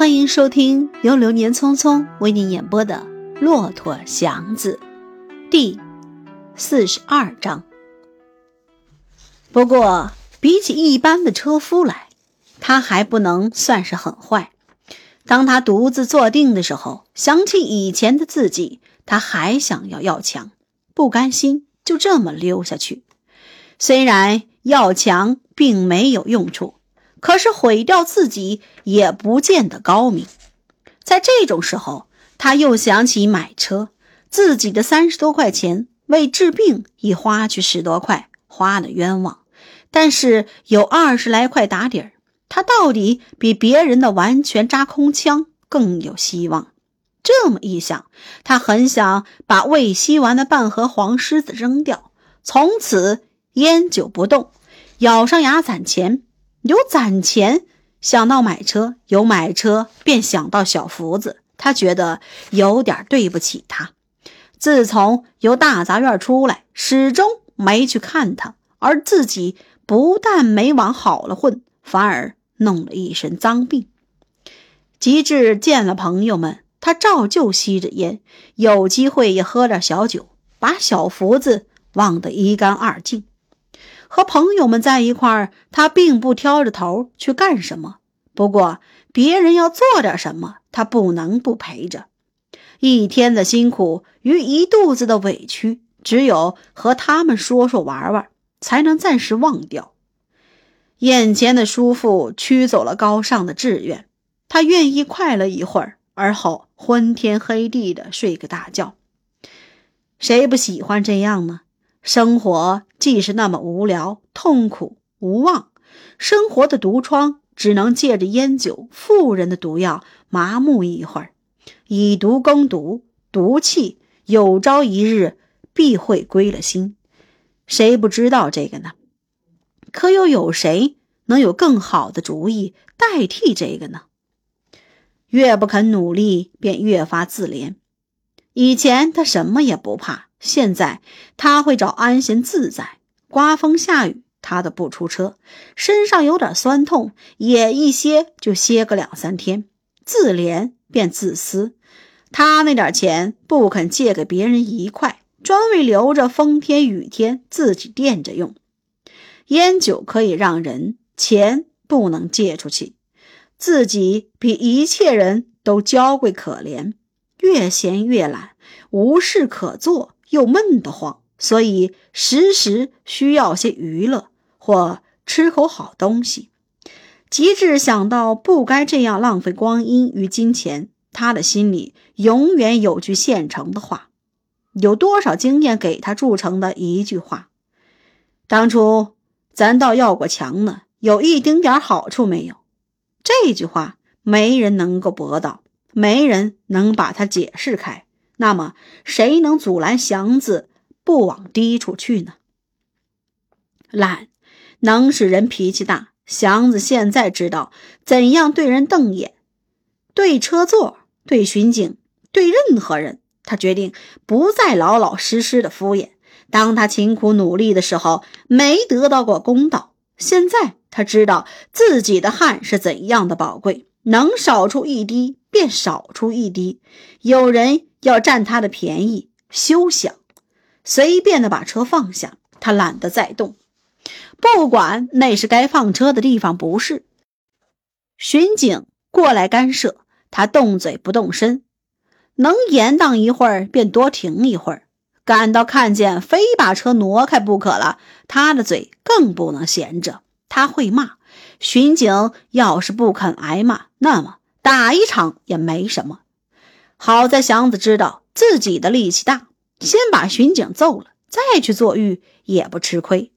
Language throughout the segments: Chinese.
欢迎收听由流年匆匆为您演播的《骆驼祥子》第四十二章。不过，比起一般的车夫来，他还不能算是很坏。当他独自坐定的时候，想起以前的自己，他还想要要强，不甘心就这么溜下去。虽然要强并没有用处。可是毁掉自己也不见得高明，在这种时候，他又想起买车，自己的三十多块钱为治病已花去十多块，花的冤枉。但是有二十来块打底儿，他到底比别人的完全扎空枪更有希望。这么一想，他很想把未吸完的半盒黄狮子扔掉，从此烟酒不动，咬上牙攒钱。有攒钱，想到买车；有买车，便想到小福子。他觉得有点对不起他。自从由大杂院出来，始终没去看他，而自己不但没往好了混，反而弄了一身脏病。及至见了朋友们，他照旧吸着烟，有机会也喝点小酒，把小福子忘得一干二净。和朋友们在一块儿，他并不挑着头去干什么。不过别人要做点什么，他不能不陪着。一天的辛苦与一肚子的委屈，只有和他们说说玩玩，才能暂时忘掉。眼前的叔父驱走了高尚的志愿，他愿意快乐一会儿，而后昏天黑地的睡个大觉。谁不喜欢这样呢？生活既是那么无聊、痛苦、无望，生活的毒疮只能借着烟酒、富人的毒药麻木一会儿，以毒攻毒，毒气有朝一日必会归了心。谁不知道这个呢？可又有谁能有更好的主意代替这个呢？越不肯努力，便越发自怜。以前他什么也不怕。现在他会找安闲自在，刮风下雨他都不出车，身上有点酸痛也一歇就歇个两三天。自怜便自私，他那点钱不肯借给别人一块，专为留着风天雨天自己垫着用。烟酒可以让人，钱不能借出去。自己比一切人都娇贵可怜，越闲越懒，无事可做。又闷得慌，所以时时需要些娱乐或吃口好东西。极致想到不该这样浪费光阴与金钱，他的心里永远有句现成的话：有多少经验给他铸成的一句话？当初咱倒要过强呢，有一丁点好处没有？这句话没人能够驳倒，没人能把它解释开。那么，谁能阻拦祥子不往低处去呢？懒能使人脾气大。祥子现在知道怎样对人瞪眼，对车座，对巡警，对任何人，他决定不再老老实实的敷衍。当他勤苦努力的时候，没得到过公道。现在他知道自己的汗是怎样的宝贵，能少出一滴便少出一滴。有人。要占他的便宜，休想！随便的把车放下，他懒得再动。不管那是该放车的地方，不是。巡警过来干涉，他动嘴不动身，能延宕一会儿便多停一会儿。感到看见非把车挪开不可了，他的嘴更不能闲着。他会骂巡警，要是不肯挨骂，那么打一场也没什么。好在祥子知道自己的力气大，先把巡警揍了，再去坐狱也不吃亏。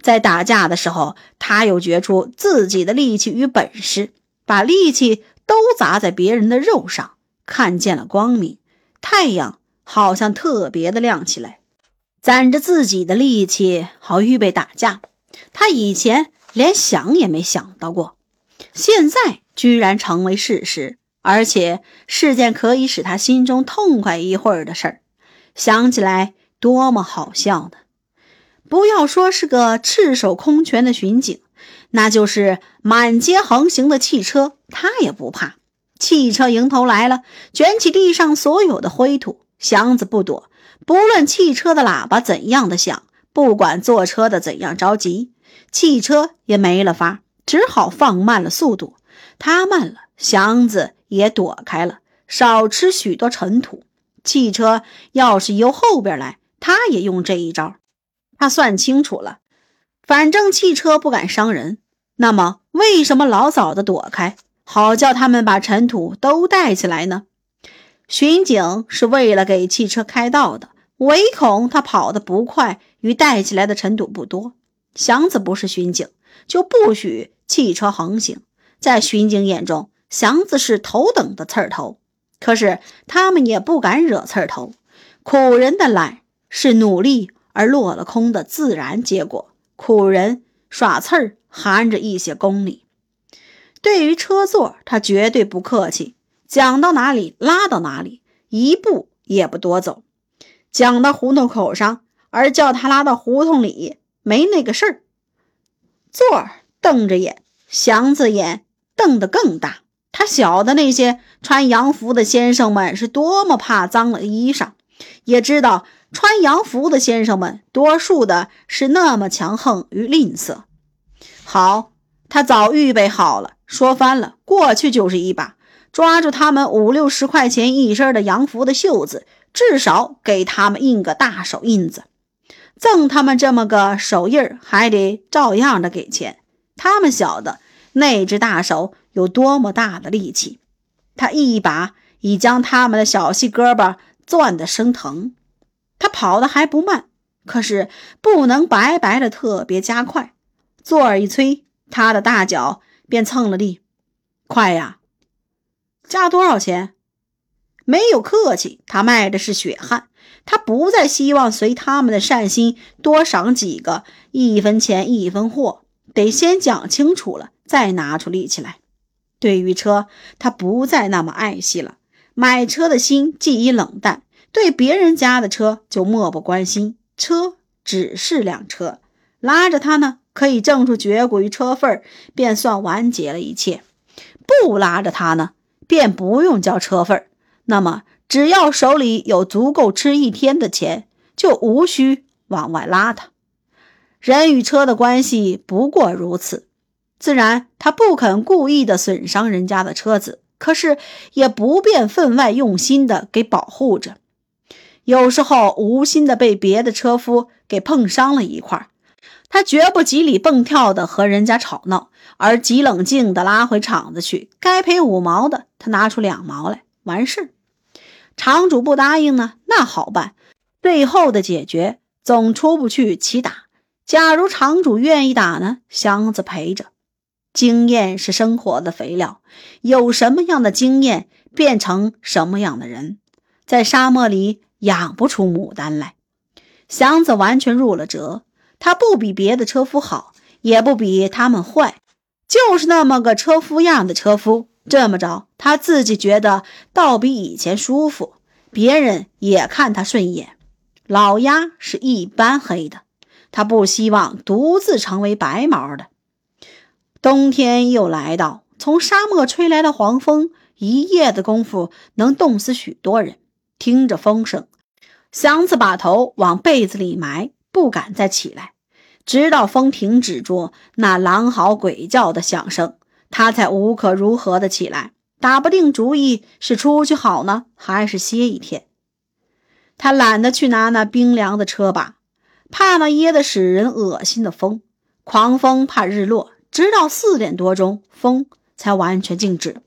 在打架的时候，他又觉出自己的力气与本事，把力气都砸在别人的肉上，看见了光明。太阳好像特别的亮起来，攒着自己的力气，好预备打架。他以前连想也没想到过，现在居然成为事实。而且是件可以使他心中痛快一会儿的事儿，想起来多么好笑呢！不要说是个赤手空拳的巡警，那就是满街横行的汽车，他也不怕。汽车迎头来了，卷起地上所有的灰土。祥子不躲，不论汽车的喇叭怎样的响，不管坐车的怎样着急，汽车也没了法，只好放慢了速度。他慢了，祥子也躲开了，少吃许多尘土。汽车要是由后边来，他也用这一招。他算清楚了，反正汽车不敢伤人，那么为什么老早的躲开，好叫他们把尘土都带起来呢？巡警是为了给汽车开道的，唯恐他跑得不快，与带起来的尘土不多。祥子不是巡警，就不许汽车横行。在巡警眼中，祥子是头等的刺儿头。可是他们也不敢惹刺儿头。苦人的懒是努力而落了空的自然结果。苦人耍刺儿含着一些功利。对于车座，他绝对不客气。讲到哪里拉到哪里，一步也不多走。讲到胡同口上，而叫他拉到胡同里，没那个事儿。座儿瞪着眼，祥子眼瞪得更大。他晓得那些穿洋服的先生们是多么怕脏了衣裳，也知道穿洋服的先生们多数的是那么强横与吝啬。好，他早预备好了，说翻了过去就是一把。抓住他们五六十块钱一身的洋服的袖子，至少给他们印个大手印子，赠他们这么个手印，还得照样的给钱。他们晓得那只大手有多么大的力气，他一把已将他们的小细胳膊攥得生疼。他跑得还不慢，可是不能白白的特别加快。座儿一催，他的大脚便蹭了地，快呀！加多少钱？没有客气，他卖的是血汗。他不再希望随他们的善心多赏几个一分钱一分货，得先讲清楚了，再拿出力气来。对于车，他不再那么爱惜了。买车的心既已冷淡，对别人家的车就漠不关心。车只是辆车，拉着他呢，可以挣出绝骨于车份便算完结了一切；不拉着他呢？便不用交车费那么只要手里有足够吃一天的钱，就无需往外拉他。人与车的关系不过如此，自然他不肯故意的损伤人家的车子，可是也不便分外用心的给保护着。有时候无心的被别的车夫给碰伤了一块他绝不急里蹦跳的和人家吵闹，而极冷静的拉回厂子去。该赔五毛的，他拿出两毛来，完事厂主不答应呢，那好办，最后的解决总出不去起打。假如厂主愿意打呢，箱子陪着。经验是生活的肥料，有什么样的经验，变成什么样的人。在沙漠里养不出牡丹来，祥子完全入了辙。他不比别的车夫好，也不比他们坏，就是那么个车夫样的车夫。这么着，他自己觉得倒比以前舒服，别人也看他顺眼。老鸭是一般黑的，他不希望独自成为白毛的。冬天又来到，从沙漠吹来的黄风，一夜的功夫能冻死许多人。听着风声，祥子把头往被子里埋。不敢再起来，直到风停止住那狼嚎鬼叫的响声，他才无可如何的起来，打不定主意是出去好呢，还是歇一天。他懒得去拿那冰凉的车把，怕那噎得使人恶心的风。狂风怕日落，直到四点多钟，风才完全静止。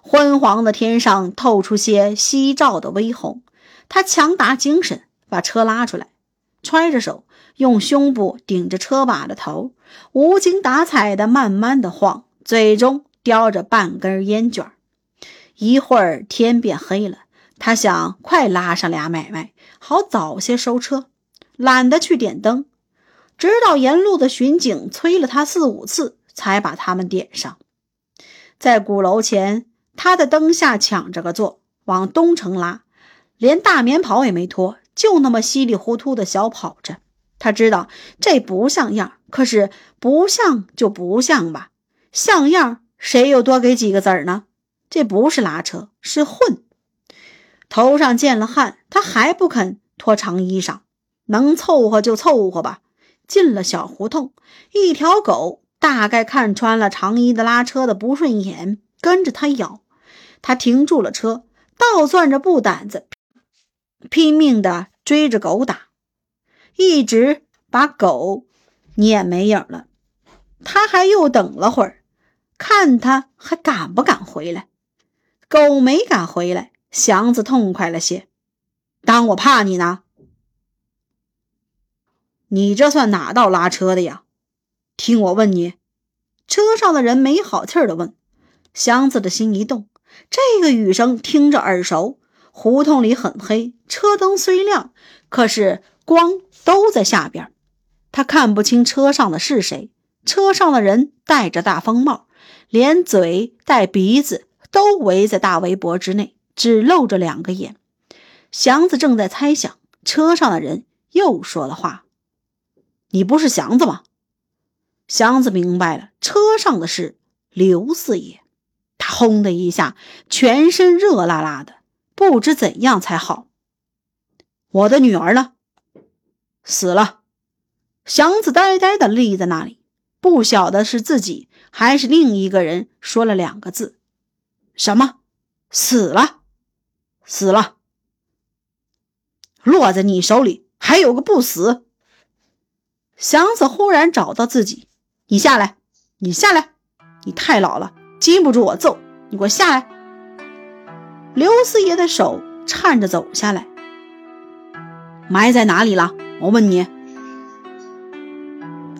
昏黄的天上透出些夕照的微红。他强打精神，把车拉出来。揣着手，用胸部顶着车把的头，无精打采的慢慢的晃，嘴中叼着半根烟卷。一会儿天变黑了，他想快拉上俩买卖，好早些收车，懒得去点灯，直到沿路的巡警催了他四五次，才把他们点上。在鼓楼前，他在灯下抢着个座，往东城拉，连大棉袍也没脱。就那么稀里糊涂的小跑着，他知道这不像样，可是不像就不像吧，像样谁又多给几个子儿呢？这不是拉车，是混。头上见了汗，他还不肯脱长衣裳，能凑合就凑合吧。进了小胡同，一条狗大概看穿了长衣的拉车的不顺眼，跟着他咬。他停住了车，倒攥着布胆子，拼命的追着狗打，一直把狗撵没影了。他还又等了会儿，看他还敢不敢回来。狗没敢回来，祥子痛快了些。当我怕你呢？你这算哪道拉车的呀？听我问你。车上的人没好气的问。祥子的心一动，这个雨声听着耳熟。胡同里很黑，车灯虽亮，可是光都在下边，他看不清车上的是谁。车上的人戴着大风帽，连嘴带鼻子都围在大围脖之内，只露着两个眼。祥子正在猜想，车上的人又说了话。你不是祥子吗？祥子明白了，车上的是刘四爷。他轰的一下，全身热辣辣的，不知怎样才好。我的女儿呢？死了。祥子呆呆的立在那里，不晓得是自己还是另一个人说了两个字：“什么？死了？死了？落在你手里，还有个不死。”祥子忽然找到自己，你下来，你下来，你太老了，经不住我揍，你给我下来。刘四爷的手颤着走下来，埋在哪里了？我问你，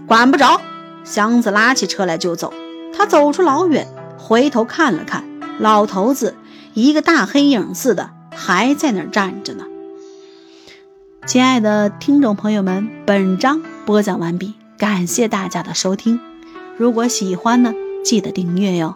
管不着。祥子拉起车来就走，他走出老远，回头看了看，老头子一个大黑影似的还在那儿站着呢。亲爱的听众朋友们，本章。播讲完毕，感谢大家的收听。如果喜欢呢，记得订阅哟。